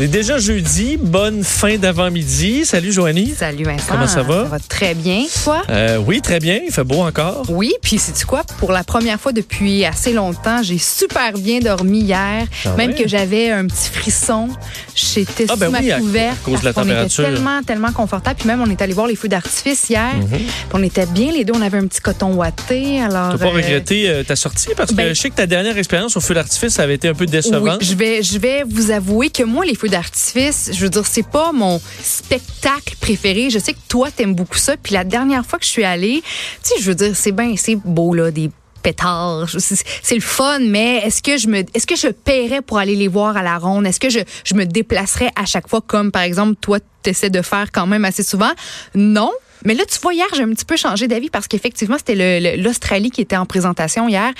On est déjà jeudi, bonne fin d'avant-midi. Salut Joanie. Salut Vincent. Comment ça va? Ça va très bien. Toi? Euh, oui, très bien, il fait beau encore. Oui, puis c'est quoi? Pour la première fois depuis assez longtemps, j'ai super bien dormi hier. Ah même que j'avais un petit frisson. J'étais Ah, ben sous ma oui, couverte. à cause de la température. était tellement, tellement confortable. Puis même, on est allé voir les feux d'artifice hier. Puis on était bien les deux. On avait un petit coton ouaté. Alors, T'as pas euh, regretté euh, ta sortie parce que ben- je sais que ta dernière expérience au feu d'artifice avait été un peu Oui, décevante. je vais, je vais vous avouer que moi, les feux d'artifice, je veux dire, c'est pas mon spectacle préféré. Je sais que toi, t'aimes beaucoup ça. Puis la dernière fois que je suis allée, tu sais, je veux dire, c'est bien, c'est beau, là, des pétards. C'est le fun, mais est-ce que je me, est-ce que je paierais pour aller les voir à la ronde? Est-ce que je, je me déplacerais à chaque fois comme, par exemple, toi, t'essaies de faire quand même assez souvent? Non. Mais là, tu vois, hier, j'ai un petit peu changé d'avis parce qu'effectivement, c'était l'Australie qui était en présentation hier.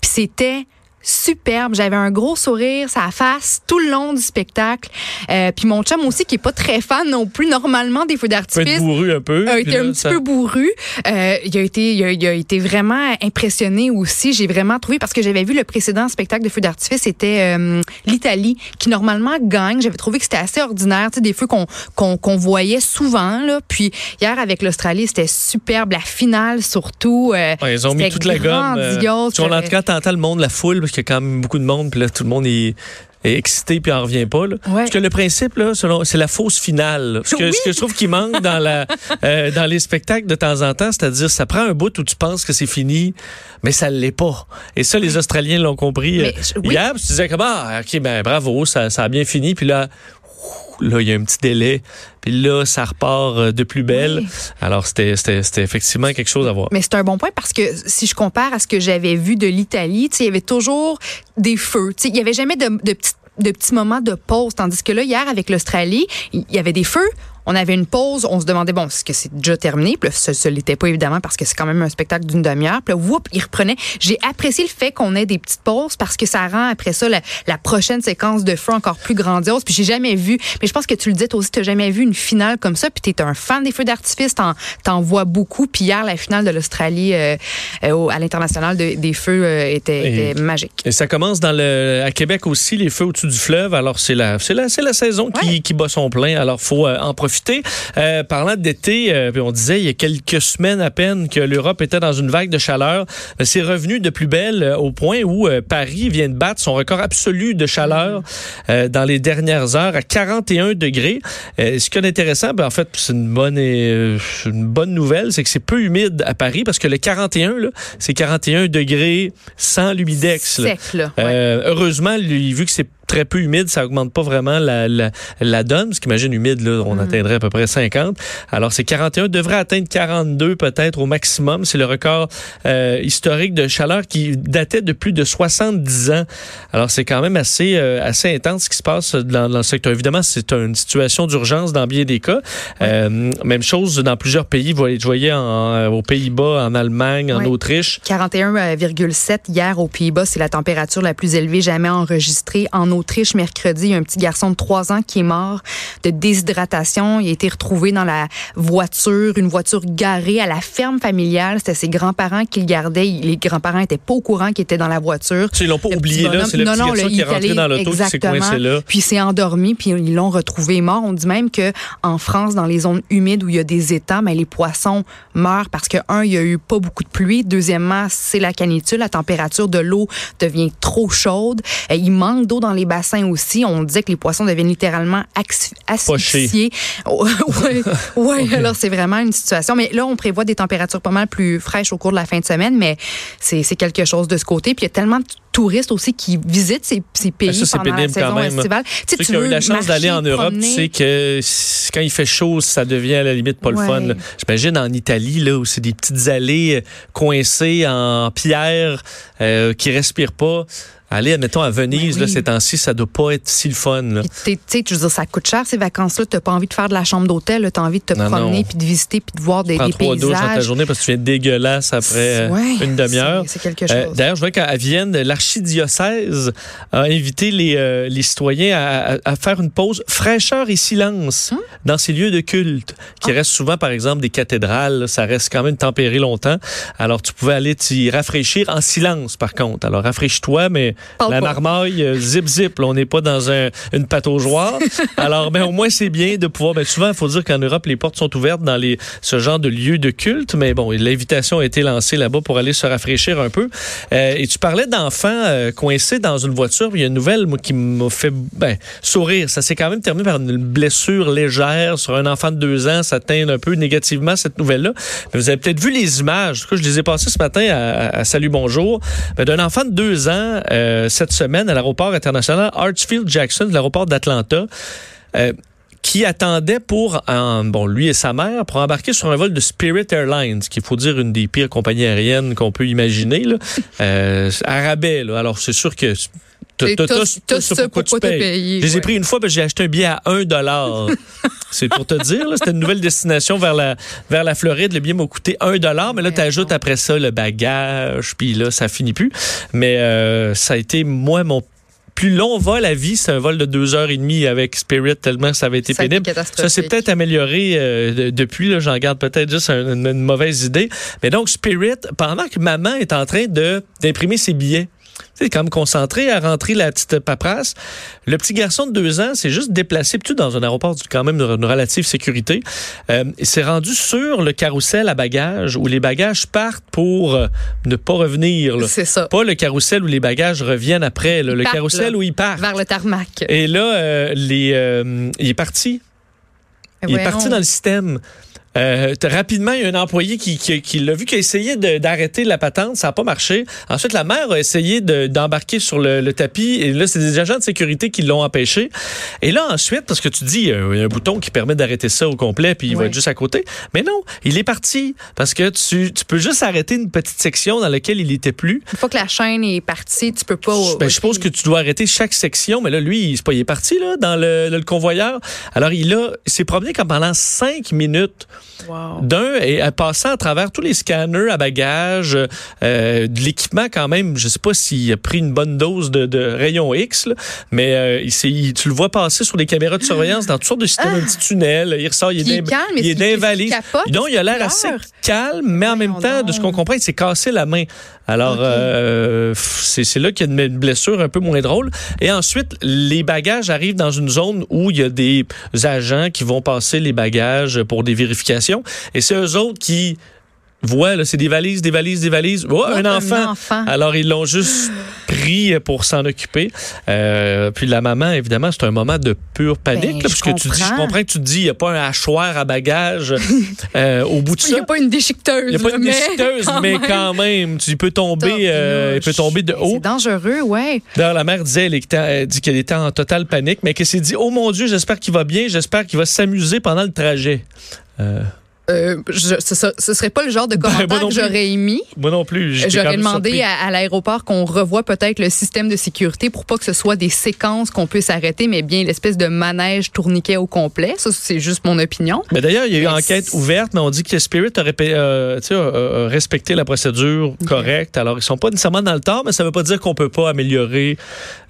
Puis c'était superbe. J'avais un gros sourire, sa face, tout le long du spectacle. Euh, puis mon chum aussi, qui est pas très fan non plus, normalement, des feux d'artifice. bourru un peu. a puis été là, un petit ça- peu bourru. Euh, il a été, il a, il a été vraiment impressionné aussi. J'ai vraiment trouvé parce que j'avais vu le précédent spectacle de feux d'artifice, c'était euh, l'Italie qui normalement gagne. J'avais trouvé que c'était assez ordinaire, tu sais, des feux qu'on qu'on qu'on voyait souvent là. Puis hier avec l'Australie, c'était superbe. La finale surtout. euh, Ouais, ils ont mis toute la gomme. euh, en tout cas, t'entends le monde, la foule, qu'il y a quand même beaucoup de monde, puis là, tout le monde est, excité, puis en revient pas. Là. Ouais. Parce que le principe, là, selon, c'est la fausse finale. là. Ce que, Oui. ce que je trouve qui manque dans, la, euh, dans les spectacles de temps en temps, c'est-à-dire, ça prend un bout où tu penses que c'est fini, mais ça ne l'est pas. Et ça, les Australiens l'ont compris Mais, euh, oui. hier. Tu disais ah, OK, ben bravo, ça, ça a bien fini. Puis là, là, il y a un petit délai. Puis là, ça repart euh, de plus belle. Oui. Alors, c'était c'était- c'était effectivement quelque chose à voir. Mais c'est un bon point parce que si je compare à ce que j'avais vu de l'Italie, il y avait toujours des feux. Il y avait jamais de, de petits de petits moments de pause. Tandis que là, hier, avec l'Australie, il y avait des feux. On avait une pause, on se demandait, bon, est-ce que c'est déjà terminé? Puis là, ce ne l'était pas évidemment parce que c'est quand même un spectacle d'une demi-heure. Puis là, whoop, il reprenait. J'ai apprécié le fait qu'on ait des petites pauses parce que ça rend après ça la, la prochaine séquence de feu encore plus grandiose. Puis j'ai jamais vu, mais je pense que tu le disais toi aussi, tu jamais vu une finale comme ça. Puis tu es un fan des feux d'artifice, t'en, t'en vois beaucoup. Puis hier, la finale de l'Australie euh, euh, à l'international de- des feux euh, était, Et- magique. Et ça commence dans le, à Québec aussi, les feux au-dessus du fleuve. Alors, c'est la, c'est la, c'est la saison qui, Ouais. qui bat son plein. Alors, faut en profiter. Euh, parlant d'été, euh, on disait il y a quelques semaines à peine que l'Europe était dans une vague de chaleur. Euh, C'est revenu de plus belle euh, au point où euh, Paris vient de battre son record absolu de chaleur euh, dans les dernières heures à 41 degrés. Euh, ce qui est intéressant, ben, en fait, c'est une bonne, une bonne nouvelle, c'est que c'est peu humide à Paris parce que le 41, là, c'est 41 degrés sans l'humidex. Ouais. Euh, heureusement, lui, vu que c'est très peu humide, ça augmente pas vraiment la, la, la donne, parce qu'imagine humide, là, Mm. on atteindrait à peu près 50. Alors, c'est 41, devrait atteindre 42 peut-être au maximum. C'est le record euh, historique de chaleur qui datait de plus de 70 ans. Alors, c'est quand même assez, euh, assez intense ce qui se passe dans, dans le secteur. Évidemment, c'est une situation d'urgence dans bien des cas. Euh, même chose dans plusieurs pays. Vous voyez- en- aux Pays-Bas, en Allemagne, en. Autriche. 41,7 hier aux Pays-Bas, c'est la température la plus élevée jamais enregistrée. En Autriche, mercredi, il y a un petit garçon de 3 ans qui est mort de déshydratation. Il a été retrouvé dans la voiture, une voiture garée à la ferme familiale. C'était ses grands-parents qui le gardaient. Les grands-parents étaient pas au courant qu'il était dans la voiture. Ils l'ont pas Le oublié là, c'est le non, petit non, garçon le- qui est rentré allé- dans l'auto qui s'est coincé là. Puis il s'est endormi, puis ils l'ont retrouvé mort. On dit même que en France, dans les zones humides où il y a des étangs, ben, les poissons meurent parce que, un, il y a eu pas beaucoup de pluie. Deuxièmement, c'est la canicule. La température de l'eau devient trop chaude. Euh, Il manque d'eau dans les bassins aussi. On disait que les poissons deviennent littéralement asphyxiés. ouais, ouais, alors c'est vraiment une situation. Mais là, on prévoit des températures pas mal plus fraîches au cours de la fin de semaine, mais c'est quelque chose de ce côté. Puis il y a tellement de touristes aussi qui visitent ces, ces pays Ben, ça, c'est pendant la pénible quand saison même. estivale. Tu sais, tu qui ont eu la chance d'aller en Europe, tu promener. sais que quand il fait chaud, ça devient à la limite pas le Ouais. fun. J'imagine en Italie, là, où c'est des petites allées coincées en pierre euh, qui respirent pas. Aller, admettons, à Venise, là, ces temps-ci, ça doit pas être si le fun. Tu sais, je veux dire, ça coûte cher ces vacances-là. T'as pas envie de faire de la chambre d'hôtel. là. T'as envie de te Non, promener, puis de visiter, puis de voir des, Prends des trois douches dans ta paysages. journée parce que tu viens dégueulasse après euh, Ouais, une demi-heure. c'est- quelque chose. Euh, D'ailleurs, je vois qu'à Vienne, l'archidiocèse a invité les, euh, les citoyens à, à- à faire une pause fraîcheur et silence Hum? dans ces lieux de culte, Ah. qui restent souvent, par exemple, des cathédrales. Ça reste quand même tempéré longtemps. Alors, tu pouvais aller t'y rafraîchir en silence, par contre. Alors, rafraîchis-toi, mais Parle la pas. marmaille, euh, zip, zip. là, on n'est pas dans un, une pataugeoire. Alors, ben, au moins, c'est bien de pouvoir... Ben, souvent, il faut dire qu'en Europe, les portes sont ouvertes dans les, ce genre de lieux de culte. Mais bon, l'invitation a été lancée là-bas pour aller se rafraîchir un peu. Euh, et tu parlais d'enfants euh, coincés dans une voiture. Il y a une nouvelle moi, qui m'a fait ben, sourire. Ça s'est quand même terminé par une blessure légère sur un enfant de deux ans. Ça teint un peu négativement cette nouvelle-là. Mais vous avez peut-être vu les images. En tout cas, je les ai passées ce matin à, à Salut Bonjour. Ben, D'un enfant de deux ans euh, cette semaine à l'aéroport international Hartsfield-Jackson, de l'aéroport d'Atlanta. Euh, qui attendait pour, euh, bon, lui et sa mère, pour embarquer sur un vol de Spirit Airlines, qui, il faut dire, une des pires compagnies aériennes qu'on peut imaginer, là. Euh. Alors, c'est sûr que t'as- Et t'as- t'as- t'as- t'as t'as ça pour tu payes. Je les ai pris une fois, j'ai acheté un billet à 1 dollar. C'est pour te dire, c'était une nouvelle destination vers la, vers la Floride. Le billet m'a coûté 1 dollar, mais là, tu ajoutes après ça le bagage, puis là, ça finit plus. Mais euh, ça a été, moi, mon plus long vol à vie, c'est un vol de deux heures et demie avec Spirit, tellement ça avait été Ça pénible. Ça s'est peut-être amélioré euh, de- depuis. J'en garde peut-être juste un- une, une mauvaise idée. Mais donc, Spirit, pendant que maman est en train d'imprimer ses billets, tu sais, comme concentré à rentrer la petite paperasse. Le petit garçon de deux ans s'est juste déplacé, plutôt dans un aéroport quand même de une relative sécurité. Euh, il s'est rendu sur le carrousel à bagages où les bagages partent pour euh, ne pas revenir. C'est ça. Pas le carrousel où les bagages reviennent après, là. Le partent, carrousel là, où ils partent. Vers le tarmac. Et là, euh, les, euh, il est parti. Il est parti dans le système. Euh, rapidement, il y a un employé qui, qui, qui l'a vu, qui a essayé d'arrêter la patente, ça n'a pas marché. Ensuite, la mère a essayé de- d'embarquer sur le, le tapis, et là, c'est des agents de sécurité qui l'ont empêché. Et là, ensuite, parce que tu dis, il y a un, il y a un bouton qui permet d'arrêter ça au complet, puis il va être juste à côté. Mais non, il est parti, parce que tu, tu peux juste arrêter une petite section dans laquelle il n'était plus. Une fois que la chaîne est partie, tu peux pas. Ben, je suppose que tu dois arrêter chaque section, mais là, lui, il, c'est pas, il est parti là, dans le, le convoyeur. Alors, il a, il s'est promené comme pendant cinq minutes Wow. d'un et à passant à travers tous les scanners à bagages, euh, de l'équipement quand même. Je sais pas s'il a pris une bonne dose de, de rayon X, là, mais euh, il, tu le vois passer sur les caméras de surveillance dans toutes sortes de systèmes, un petit tunnel. Il ressort, il est calme, il est qu'il capote? Non, il a l'air assez calme, mais en même temps, de ce qu'on donc. comprend, il s'est cassé la main. Alors, euh, c'est là qu'il y a une blessure un peu moins drôle. Et ensuite, les bagages arrivent dans une zone où il y a des agents qui vont passer les bagages pour des vérifications. Et c'est eux autres qui voient, c'est des valises, des valises, des valises. Oh, un, un enfant. enfant. Alors, ils l'ont juste pris pour s'en occuper. Euh, puis la maman, évidemment, c'est un moment de pure panique. Ben, là, parce que tu dis, je comprends. que tu te dis, il n'y a pas un hachoir à bagages euh, au bout de Il n'y ça. a pas une déchiqueteuse. Il n'y a pas une mais déchiqueteuse, quand mais quand même, tu peux tomber, euh, il peut tomber de Ben, haut. C'est dangereux, ouais. D'ailleurs, la mère disait, elle, était- elle dit qu'elle était en totale panique, mais qu'elle s'est dit, oh mon Dieu, j'espère qu'il va bien, j'espère qu'il va s'amuser pendant le trajet. Euh, Euh, je, ce, ce serait pas le genre de Ben, commentaire non que j'aurais émis. moi non plus. J'aurais demandé à, à l'aéroport qu'on revoie peut-être le système de sécurité pour pas que ce soit des séquences qu'on puisse arrêter, mais bien l'espèce de manège tourniquet au complet. Ça, c'est juste mon opinion. Mais d'ailleurs, il y a eu une Mais enquête ouverte, mais on dit que Spirit euh, a- a respecté la procédure correcte. Alors, ils sont pas nécessairement dans le tort, mais ça veut pas dire qu'on peut pas améliorer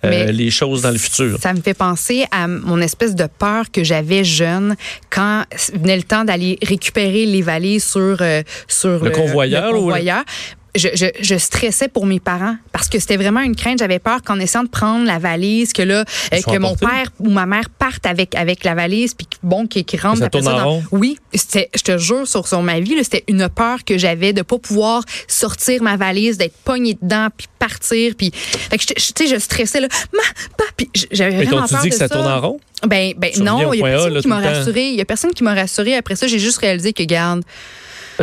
euh, Mais les choses dans le futur. Ça me fait penser à mon espèce de peur que j'avais jeune quand venait le temps d'aller récupérer les valises sur, euh, sur Le convoyeur, le ou le- convoyeur. Je, je, je stressais pour mes parents parce que c'était vraiment une crainte. J'avais peur qu'en essayant de prendre la valise, que là, euh, que mon père ou ma mère partent avec avec la valise, puis bon, qui qui rentre Ça tourne en dans- rond. Oui, je te jure sur sur ma vie, c'était une peur que j'avais de pas pouvoir sortir ma valise, d'être pognée dedans, puis partir, puis tu sais, je stressais là, ma, pa, puis j'avais vraiment peur dit que ça tourne en rond? Ben, ben Tu non, il y a personne qui m'a rassuré. Il y a personne qui m'a rassuré. Après ça, j'ai juste réalisé que, garde,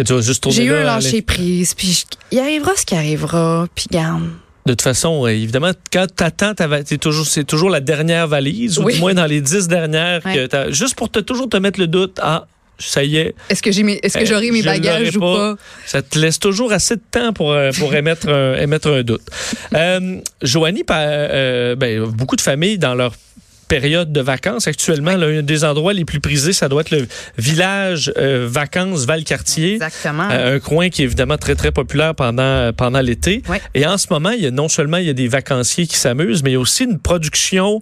Tu vas juste tourner j'ai eu un lâcher prise, puis il arrivera ce qui arrivera, puis garde. De toute façon, euh, évidemment, quand t'es toujours, c'est toujours la dernière valise, ou Oui. du moins dans les dix dernières, que Ouais. t'as- juste pour te, toujours te mettre le doute, ah, ça y est, Est-ce que j'ai mes, est-ce que Euh, j'aurai mes bagages ou pas? ça te laisse toujours assez de temps pour, euh, pour émettre, un, émettre un doute. Euh, Joanie, euh, ben, beaucoup de familles dans leur période de vacances actuellement, là, un des endroits les plus prisés, ça doit être le village euh, vacances Valcartier. Exactement. Euh, un coin qui est évidemment très, très populaire pendant, pendant l'été. Ouais. Et en ce moment, il y a non seulement il y a des vacanciers qui s'amusent, mais il y a aussi une production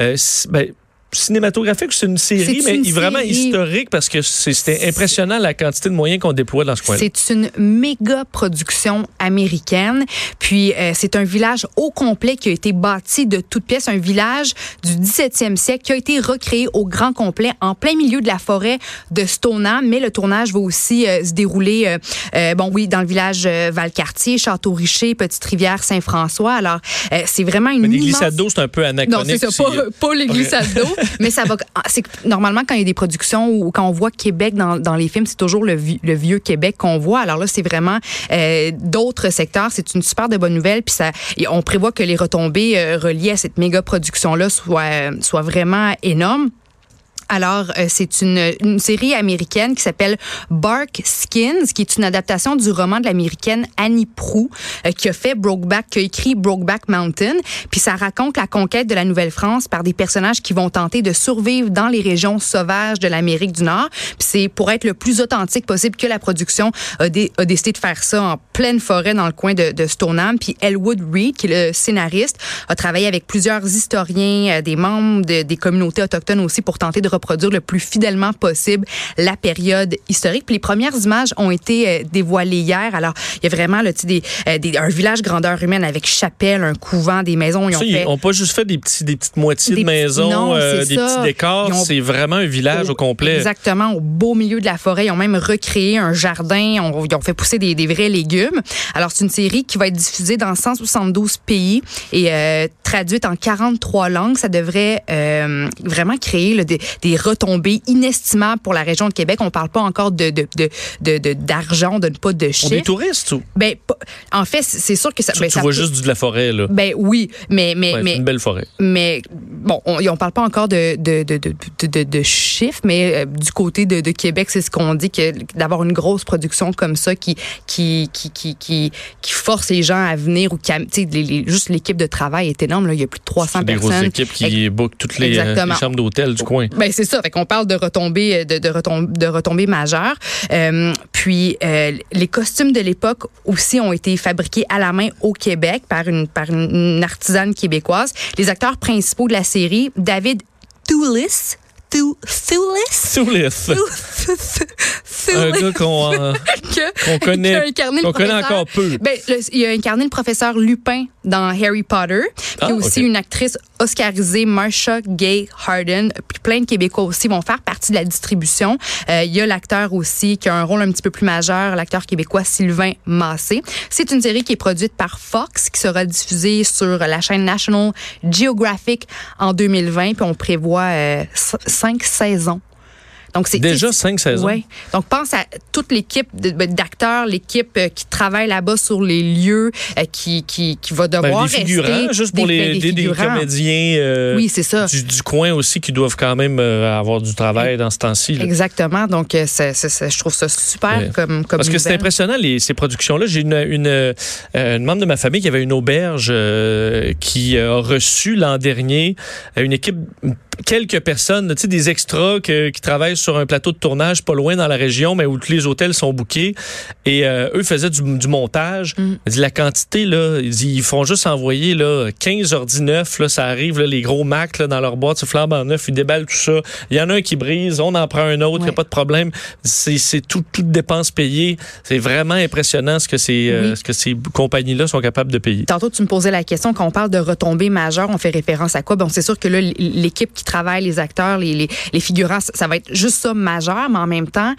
euh, ben, cinématographique. C'est une série, mais une vraiment série. historique parce que c'était impressionnant la quantité de moyens qu'on déploie dans ce coin C'est une méga production américaine. Puis euh, c'est un village au complet qui a été bâti de toutes pièces, un village du 17e siècle qui a été recréé au grand complet en plein milieu de la forêt de Stoneham. Mais le tournage va aussi euh, se dérouler, euh, euh, bon oui, dans le village euh, Valcartier, Château-Richer, Petite-Rivière, Saint-François. Alors euh, c'est vraiment une Mais des immense... glissades d'eau, c'est un peu Non, anachronique. c'est ça, pas, pas les glissades d'eau, mais ça va. ah, C'est normalement quand il y a des productions ou quand on voit Québec dans, dans les films, c'est toujours le, vi- le vieux Québec qu'on voit. Alors là, c'est vraiment euh, d'autres secteurs. C'est une super de bonne nouvelle. Puis ça, et on prévoit que les retombées euh, reliées à cette méga production là soient soient vraiment énormes. Alors, euh, c'est une, une série américaine qui s'appelle Bark Skins, qui est une adaptation du roman de l'américaine Annie Proulx, euh, qui a fait Brokeback, qui a écrit Brokeback Mountain. Puis ça raconte la conquête de la Nouvelle-France par des personnages qui vont tenter de survivre dans les régions sauvages de l'Amérique du Nord. Puis c'est pour être le plus authentique possible que la production a décidé de faire ça en pleine forêt dans le coin de, de Stoneham. Puis Elwood Reed, qui est le scénariste, a travaillé avec plusieurs historiens, euh, des membres de- des communautés autochtones aussi pour tenter de reproduire le plus fidèlement possible la période historique. Puis les premières images ont été euh, dévoilées hier. Alors, il y a vraiment là, des, euh, des- un village grandeur humaine avec chapelle, un couvent, des maisons. Ils ont ils pas juste fait des, petits, des petites moitiés Des de maisons, non, euh, des ça. petits décors. Ont- C'est vraiment un village au complet. Exactement, au beau milieu de la forêt. Ils ont même recréé un jardin. On- ils ont fait pousser des, des vrais légumes. Alors, c'est une série qui va être diffusée dans 172 pays et euh, traduite en 43 langues. Ça devrait euh, vraiment créer là, des, des retombées inestimables pour la région de Québec. On parle pas encore de de- de- de- de- d'argent, on donne pas de chiffres. des touristes ou? Ben, en fait, c'est sûr que ça. tu, ben, tu ça vois peut- juste du- de la forêt, là. Ben oui, mais mais Ouais, mais c'est une belle forêt. mais bon, on, on parle pas encore de, de, de, de, de, de- de chiffres, mais euh, du côté de, de Québec, c'est ce qu'on dit que d'avoir une grosse production comme ça qui qui qui qui qui, qui force les gens à venir ou qui, am- tu sais, les- les- juste l'équipe de travail est énorme là, il y a plus de 300 C'est des grosses personnes. équipes qui bookent toutes les, euh, les chambres d'hôtel du coin. Ben c'est ça. Fait qu'on parle de retombées, de, de, de retombées majeures. Euh, puis euh, les costumes de l'époque aussi ont été fabriqués à la main au Québec par une par une, artisane québécoise. Les acteurs principaux de la série, David Thewlis, Thu- Thewlis, Soulith. Un gars qu'on euh, connaît, qu'on connaît encore peu. Ben, le- il a incarné le professeur Lupin dans Harry Potter. Puis Ah, aussi une actrice oscarisée, Marsha Gay Harden. Puis plein de Québécois aussi vont faire partie de la distribution. Euh, il y a l'acteur aussi qui a un rôle un petit peu plus majeur, l'acteur québécois Sylvain Massé. C'est une série qui est produite par Fox, qui sera diffusée sur la chaîne National Geographic en 2020. Puis on prévoit euh, cinq saisons. Donc c'est Déjà cinq saisons. Ouais. Donc, pense à toute l'équipe ben, d'acteurs, l'équipe euh, qui travaille là-bas sur les lieux, euh, qui, qui, qui va Ben, devoir des figurants, rester. juste pour des- les, des des, comédiens euh, Oui, c'est ça. du, du coin aussi qui doivent quand même avoir du travail dans ce temps-ci. là. Exactement. Donc, je trouve ça super comme, comme Parce que c'est impressionnant, les, ces productions-là. J'ai une, une, euh, une membre de ma famille qui avait une auberge euh, qui a reçu l'an dernier une équipe quelques personnes, tu sais, des extras que- qui travaillent sur un plateau de tournage pas loin dans la région, mais où tous les hôtels sont bookés. Et euh, eux faisaient du, du montage. Mm. La quantité, là, ils font juste envoyer là, 15 ordi neufs, là, ça arrive, là, les gros Mac là, dans leur boîte, se flambent en neuf, ils déballent tout ça. Il y en a un qui brise, on en prend un autre, il n'y a Ouais. pas de problème. C'est tout, toute dépense payée. C'est vraiment impressionnant ce que ces, euh, ce que ces compagnies-là sont capables de payer. Tantôt, tu me posais la question, quand on parle de retombées majeures, on fait référence à quoi? Bon, c'est sûr que là, l'équipe qui travaille, les acteurs, les, les, les figurants, ça va être juste ça majeur, mais en même temps,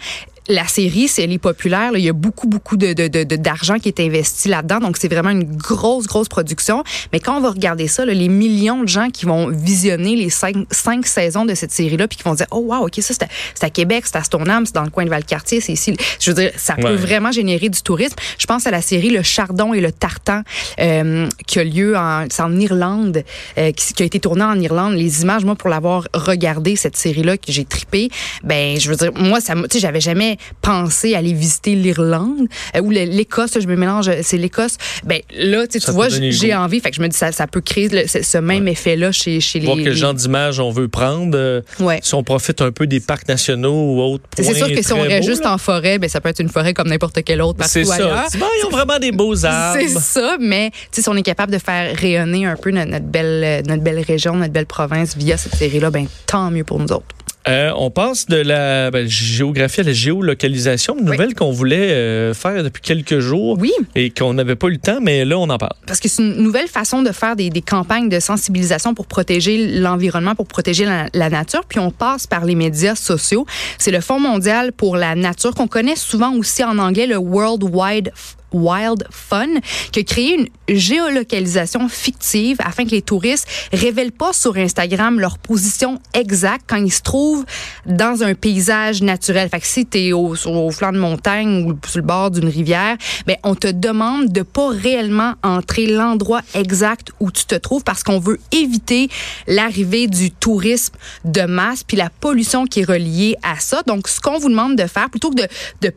la série, si elle est populaire, là, il y a beaucoup, beaucoup de, de, de- de- d'argent qui est investi là-dedans. Donc, c'est vraiment une grosse, grosse production. Mais quand on va regarder ça, là, les millions de gens qui vont visionner les cinq, cinq saisons de cette série-là, puis qui vont dire, oh wow, OK, ça, c'est à, à Québec, c'est à Stoneham, c'est dans le coin de Valcartier, c'est ici. Je veux dire, ça peut Ouais. vraiment générer du tourisme. Je pense à la série Le Chardon et le Tartan, euh, qui a lieu en, c'est en Irlande, euh, qui, qui a été tournée en Irlande. Les images, moi, pour l'avoir regardé, cette série-là, que j'ai trippé, ben, je veux dire, moi, ça, tu sais, j'avais jamais pensé aller visiter l'Irlande euh, ou l'Écosse, je me mélange, c'est l'Écosse. Ben, là, tu vois, j'ai envie. Fait que je me dis, ça, ça peut créer le- ce, même effet-là chez, chez les. Voir quel les- genre d'image on veut prendre. euh, Ouais. Si on profite un peu des parcs nationaux ou autres. C'est sûr que si on beaux, juste là. en forêt, ben ça peut être une forêt comme n'importe quelle autre partout C'est ça. ailleurs. Bon, ils ont vraiment des beaux arbres. C'est ça, mais si on est capable de faire rayonner un peu notre, notre belle, euh, notre belle région, notre belle province via cette série-là, ben tant mieux pour nous autres. Euh, on passe de la ben, géographie à la géolocalisation, une nouvelle qu'on voulait euh, faire depuis quelques jours Oui. et qu'on n'avait pas eu le temps, mais là, on en parle. Parce que c'est une nouvelle façon de faire des, des campagnes de sensibilisation pour protéger l'environnement, pour protéger la, la nature. Puis on passe par les médias sociaux. C'est le Fonds mondial pour la nature qu'on connaît souvent aussi en anglais, le World Wide Wild Fun, qui a créé une géolocalisation fictive afin que les touristes révèlent pas sur Instagram leur position exacte quand ils se trouvent dans un paysage naturel. Fait que si tu es au, au flanc de montagne ou sur le bord d'une rivière, ben on te demande de pas réellement entrer l'endroit exact où tu te trouves parce qu'on veut éviter l'arrivée du tourisme de masse puis la pollution qui est reliée à ça. Donc ce qu'on vous demande de faire plutôt que de de,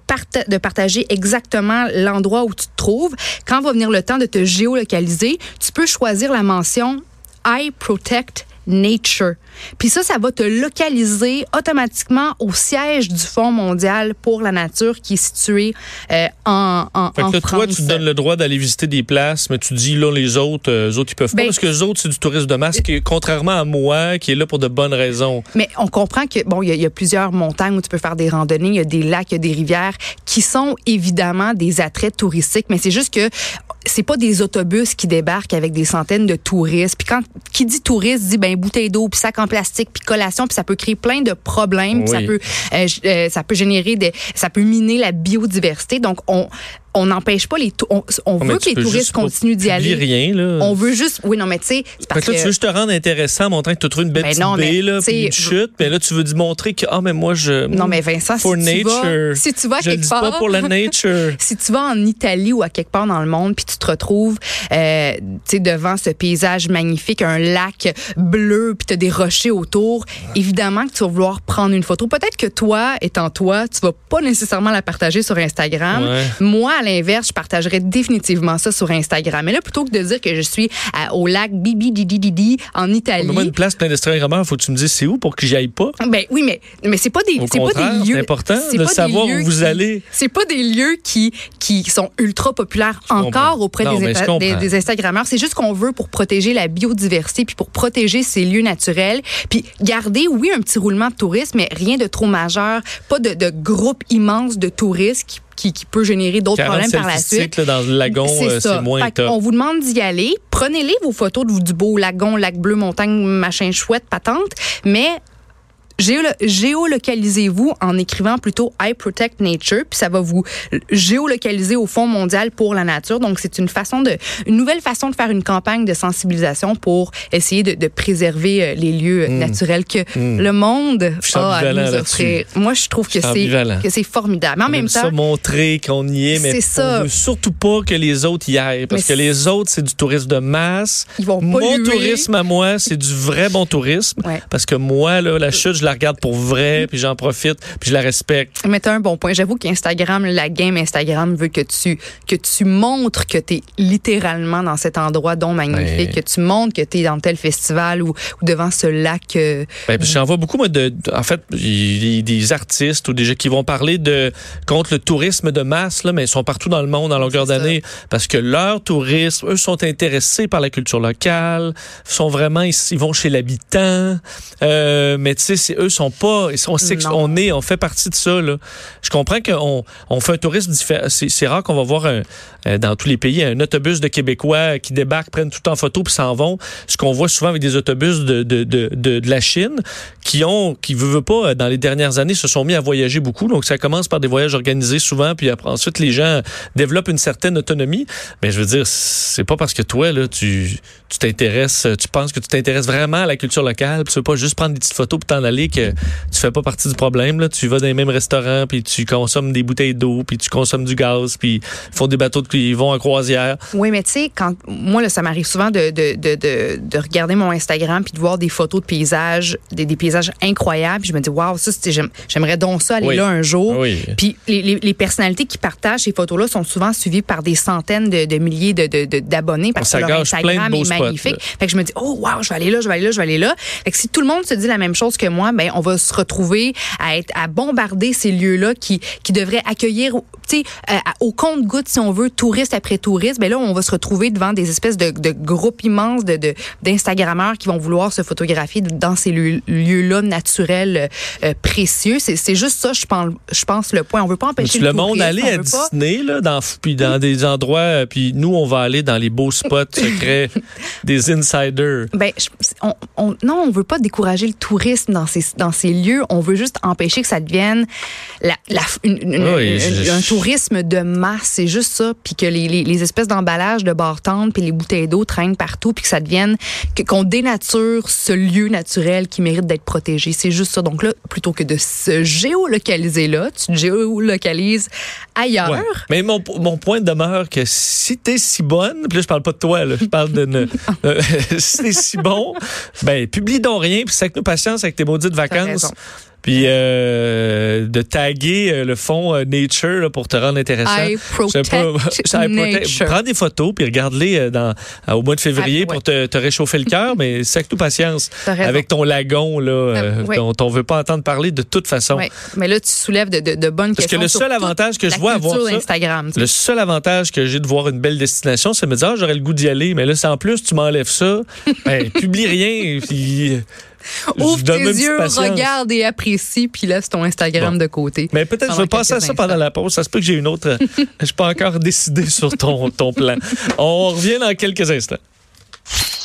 de partager exactement l'endroit où tu te trouves, quand va venir le temps de te géolocaliser, tu peux choisir la mention I protect nature. Puis ça, ça va te localiser automatiquement au siège du Fonds mondial pour la nature qui est situé euh, en, en, Fait que en là, France. toi, tu te donnes le droit d'aller visiter des places, mais tu dis, là, les autres, euh, eux autres, ils peuvent pas, Ben- parce que les autres, c'est du tourisme de masse, qui, contrairement à moi, qui est là pour de bonnes raisons. Mais on comprend que bon, il y, a- il y a plusieurs montagnes où tu peux faire des randonnées, il y a des lacs, il y a des rivières qui sont évidemment des attraits touristiques, mais c'est juste que c'est pas des autobus qui débarquent avec des centaines de touristes. Puis quand qui dit touriste dit ben bouteille d'eau, puis sac en plastique, puis collation, puis ça peut créer plein de problèmes, puis ça Oui. peut euh, euh, ça peut générer des ça peut miner la biodiversité. Donc on on n'empêche pas les on, on Oh, mais veut que les touristes continuent d'y aller. rien, là. On veut juste oui non mais tu sais parce que là, tu veux juste te rendre intéressant en montrant que tu as trouvé une belle Ben petite non, mais, baie, là, sais, puis une chute. Mais là, tu veux démontrer que, ah, mais moi, je. Non, mais Vincent, For si tu vas- nature. si tu vas je quelque part- pas pour la nature. si tu vas en Italie ou à quelque part dans le monde, puis tu te retrouves euh, tu sais, devant ce paysage magnifique, un lac bleu, puis tu as des rochers autour, évidemment que tu vas vouloir prendre une photo. Peut-être que toi, étant toi, tu vas pas nécessairement la partager sur Instagram. Ouais. Moi, à l'inverse, je partagerais définitivement ça sur Instagram. Mais là, plutôt que de dire que je suis à- au lac Bibi Didi Didi en Italie, Moi, une place plein d'Instagrammeurs, faut que tu me dises c'est où pour que j'y aille pas. ben oui, mais mais c'est pas des c'est pas des lieux. c'est important c'est de savoir où vous qui- allez. C'est pas des lieux qui qui sont ultra populaires encore comprends. auprès Non, des, des, des Instagrammeurs. C'est juste qu'on veut pour protéger la biodiversité puis pour protéger ces lieux naturels, puis garder oui un petit roulement de tourisme, mais rien de trop majeur, pas de, de groupe immense de touristes qui qui, qui peut générer d'autres 40 problèmes par la suite. là, dans le lagon, euh, c'est moins Fait top. vous demande d'y aller. Prenez-les vos photos de- du beau lagon, lac bleu, montagne, machin chouette, patente, mais géolocalisez-vous en écrivant plutôt I Protect Nature, puis ça va vous géolocaliser au Fonds mondial pour la nature. Donc, c'est une façon de, une nouvelle façon de faire une campagne de sensibilisation pour essayer de, de préserver euh, les lieux Hmm. naturels que le monde a à nous offrir. Moi, je trouve que c'est que c'est formidable. Mais en On même aime ça temps, montrer qu'on y est, mais C'est ça. on veut surtout pas que les autres y aillent. Parce Mais que les autres, c'est du tourisme de masse. Ils vont Mon polluer. tourisme à moi, c'est du vrai bon tourisme. Ouais. Parce que moi, là, la chute, je la regarde pour vrai, puis j'en profite, puis je la respecte. Mais t'as un bon point. J'avoue qu'Instagram, la game Instagram veut que tu que tu montres que tu es littéralement dans cet endroit dont magnifique, que tu montres que tu es dans tel festival ou, ou devant ce lac. euh, Ben, j'en vois beaucoup, moi, de, en fait, des artistes ou des gens qui vont parler de contre le tourisme de masse, là, mais ils sont partout dans le monde en longueur d'année parce que leur tourisme, eux, sont intéressés par la culture locale, sont vraiment, ils, ils vont chez l'habitant, euh, mais tu sais, eux sont pas, ils sont, on est, on fait partie de ça, là. Je comprends qu'on on fait un tourisme différent. C'est rare qu'on va voir un, euh, dans tous les pays un autobus de Québécois qui débarquent, prennent tout en photo puis s'en vont. Ce qu'on voit souvent avec des autobus de, de, de, de, de la Chine qui ont, qui veut, veut pas, euh, dans les dernières années, se sont mis à voyager beaucoup. Donc, ça commence par des voyages organisés souvent, puis après, ensuite, les gens développent une certaine autonomie. Mais je veux dire, c'est pas parce que toi, là, tu tu t'intéresses, tu penses que tu t'intéresses vraiment à la culture locale, puis tu veux pas juste prendre des petites photos pour t'en aller, que tu fais pas partie du problème. Là. Tu vas dans les mêmes restaurants, puis tu consommes des bouteilles d'eau, puis tu consommes du gaz, puis ils font des bateaux de, ils vont en croisière. Oui, mais tu sais, quand moi, là, ça m'arrive souvent de, de, de, de, de regarder mon Instagram puis de voir des photos de paysages, des, des paysages incroyables. Puis je me dis, waouh, ça, j'aimerais donc ça aller Oui. là un jour. Oui. Puis les, les, les personnalités qui partagent ces photos-là sont souvent suivies par des centaines de, milliers de, de, de- d'abonnés parce Ça que leur plein Instagram de beaux est spots, magnifique. là. Fait que je me dis, oh wow, je vais aller là, je vais aller là, je vais aller là. Fait que si tout le monde se dit la même chose que moi, ben on va se retrouver à être à bombarder ces lieux-là qui qui devraient accueillir, euh, au compte-goutte si on veut, touriste après touriste. Ben là, on va se retrouver devant des espèces de, de groupes immenses de d'instagrammeurs qui vont vouloir se photographier dans ces lieux- lieux-là naturels euh, précieux. C'est c'est juste ça, je pense, je pense le point. On veut pas Mais empêcher tu le monde aller à pas- Disney, là, dans, puis dans des endroits, euh, puis nous, on va aller dans les beaux spots secrets des insiders. Ben, je- on, on- non, on veut pas décourager le tourisme dans ces, dans ces lieux. On veut juste empêcher que ça devienne la, la- une- une- Oui, une- je- un tourisme de masse. C'est juste ça. Puis que les, les, les espèces d'emballages de bar-tentes puis les bouteilles d'eau traînent partout puis que ça devienne, que- qu'on dénature ce lieu naturel qui mérite d'être protégé. C'est juste ça. Donc là, plutôt que de se géolocaliser là, tu te géolocalises ailleurs. Ouais. Mais mon, mon point demeure que si t'es si bonne, puis là, je parle pas de toi, là, je parle de... euh, si t'es si bon, ben, publie donc rien, puis avec nous patience avec tes maudites vacances. raison. Puis euh, de taguer euh, le fond euh, nature là, pour te rendre intéressant. I pas, protect nature. Prends des photos puis regarde-les dans, au mois de février Ah, ouais. pour te, te réchauffer le cœur, mais c'est avec nous patience. Avec ton lagon là, euh, Ah, ouais. dont on veut pas entendre parler de toute façon. Ouais. Mais là, tu soulèves de, de, de bonnes Parce que questions. le seul avantage que je vois à voir culture ça. Le seul avantage que j'ai de voir une belle destination, c'est de me dire, ah, j'aurais le goût d'y aller, mais là, si en plus tu m'enlèves ça, ben, publie rien, puis Ouvre tes yeux, regarde et apprécie, puis laisse ton Instagram Bon. de côté. Mais peut-être je vais passer à ça pendant la pause. Ça se peut que j'ai une autre. Je suis pas encore décidé sur ton, ton plan. On revient dans quelques instants.